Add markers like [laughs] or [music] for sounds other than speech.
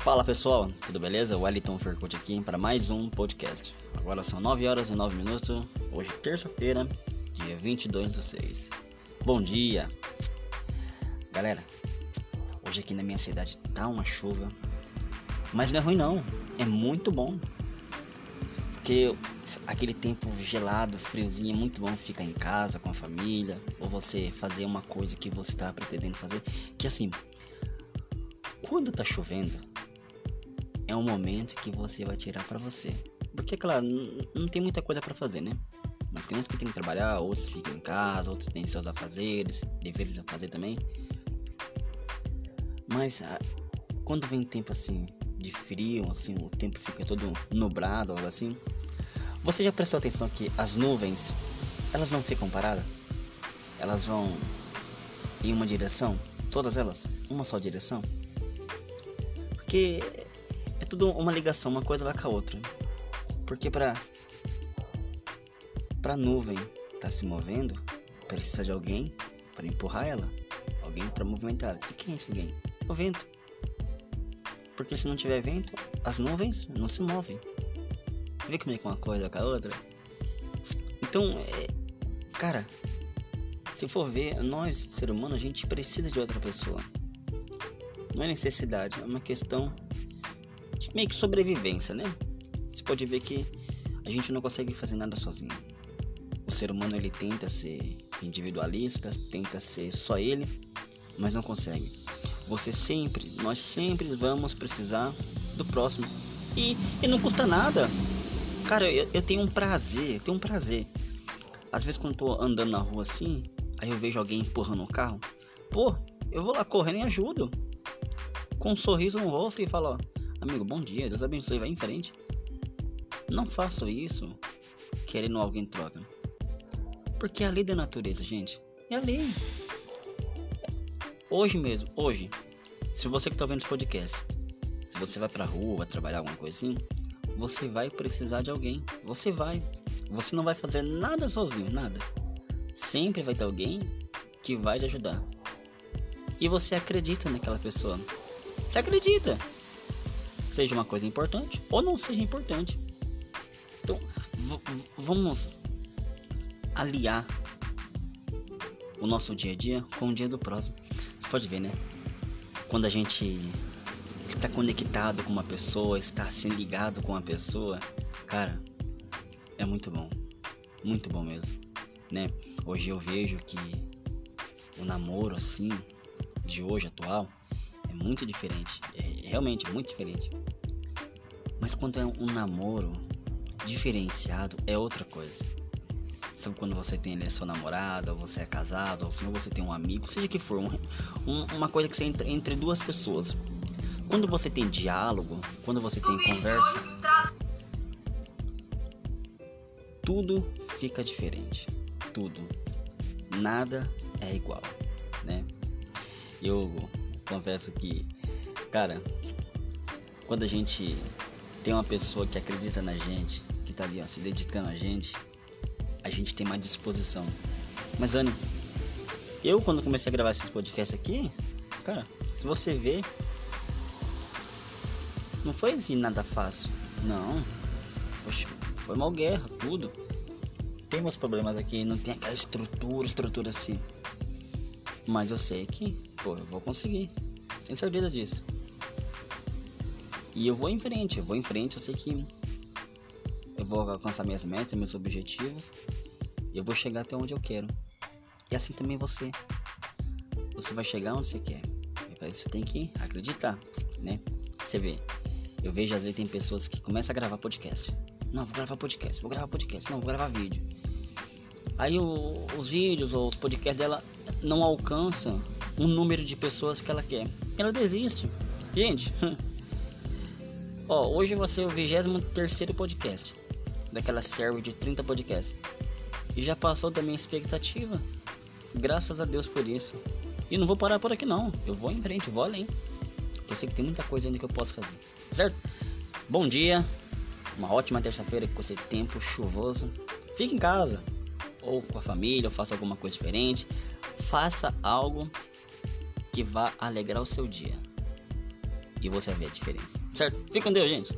Fala pessoal, tudo beleza? Wellington Fercut aqui para mais um podcast. Agora são 9 horas e 9 minutos, hoje terça-feira, dia 22 de 6. Bom dia! Galera, hoje aqui na minha cidade tá uma chuva, mas não é ruim não, é muito bom. Porque aquele tempo gelado, friozinho, é muito bom ficar em casa com a família, ou você fazer uma coisa que você estava pretendendo fazer, que assim, quando tá chovendo, é um momento que você vai tirar para você. Porque, claro, não tem muita coisa para fazer, né? Mas tem uns que tem que trabalhar, outros ficam em casa, outros têm seus afazeres, deveres a fazer também. Mas ah, quando vem tempo assim de frio, assim, o tempo fica todo nublado, algo assim. Você já prestou atenção que as nuvens, elas não ficam paradas? Elas vão em uma direção, todas elas, uma só direção. Porque é tudo uma ligação, uma coisa vai com a outra. Porque para para nuvem estar tá se movendo, precisa de alguém para empurrar ela, alguém para movimentar. E quem é esse alguém? O vento. Porque se não tiver vento, as nuvens não se movem. Vê como é que uma coisa com a outra? Então, é, cara, se for ver, nós, ser humano, a gente precisa de outra pessoa. Não é necessidade, é uma questão meio que sobrevivência, né? Você pode ver que a gente não consegue fazer nada sozinho. O ser humano ele tenta ser individualista, tenta ser só ele, mas não consegue. Você sempre, nós sempre vamos precisar do próximo. E, e não custa nada. Cara, eu, eu tenho um prazer, tenho um prazer. Às vezes quando tô andando na rua assim, aí eu vejo alguém empurrando um carro. Pô, eu vou lá correndo e ajudo. Com um sorriso no rosto e falo, ó, amigo, bom dia, Deus abençoe, vai em frente. Não faço isso querendo alguém troca. Porque é a lei da natureza, gente. É a lei. Hoje mesmo, hoje, se você que está vendo esse podcast, se você vai pra rua, vai trabalhar alguma coisa assim, você vai precisar de alguém. Você vai. Você não vai fazer nada sozinho, nada. Sempre vai ter alguém que vai te ajudar. E você acredita naquela pessoa. Você acredita. Seja uma coisa importante ou não seja importante. Então, vamos aliar o nosso dia a dia com o dia do próximo pode ver, né? Quando a gente está conectado com uma pessoa, está assim ligado com uma pessoa, cara, é muito bom. Muito bom mesmo, né? Hoje eu vejo que o namoro assim de hoje atual é muito diferente, é realmente muito diferente. Mas quando é um namoro diferenciado é outra coisa. Sabe quando você tem sua namorada, ou você é casado, ou se você tem um amigo, seja que for, um, um, uma coisa que você entre, entre duas pessoas. Quando você tem diálogo, quando você tem conversa, tudo fica diferente. Tudo. Nada é igual, né? Eu confesso que, cara, quando a gente tem uma pessoa que acredita na gente, que tá ali ó, se dedicando a gente, a gente tem mais disposição. Mas, Anny, eu quando comecei a gravar esses podcasts aqui, cara, se você ver, não foi assim nada fácil. Não. Foi mal guerra, tudo. Tem meus problemas aqui, não tem aquela estrutura, estrutura assim. Mas eu sei que, pô, eu vou conseguir. Tenho certeza disso. E eu vou em frente, eu vou em frente, eu sei que eu vou alcançar minhas metas, meus objetivos. E eu vou chegar até onde eu quero. E assim também você. Você vai chegar onde você quer. E você tem que acreditar, né? Você vê. Eu vejo às vezes tem pessoas que começam a gravar podcast. Não, vou gravar podcast, vou gravar podcast, não, vou gravar vídeo. Aí o, os vídeos ou os podcasts dela não alcançam um número de pessoas que ela quer. Ela desiste. Gente, [laughs] ó, hoje vai ser o 23 podcast daquela série de 30 podcasts. E já passou da minha expectativa. Graças a Deus por isso. E não vou parar por aqui não. Eu vou em frente, vou além. Eu sei que tem muita coisa ainda que eu posso fazer. Certo? Bom dia. Uma ótima terça-feira com esse tempo chuvoso. Fique em casa. Ou com a família, ou faça alguma coisa diferente. Faça algo que vá alegrar o seu dia. E você ver a diferença. Certo? Fique com Deus, gente.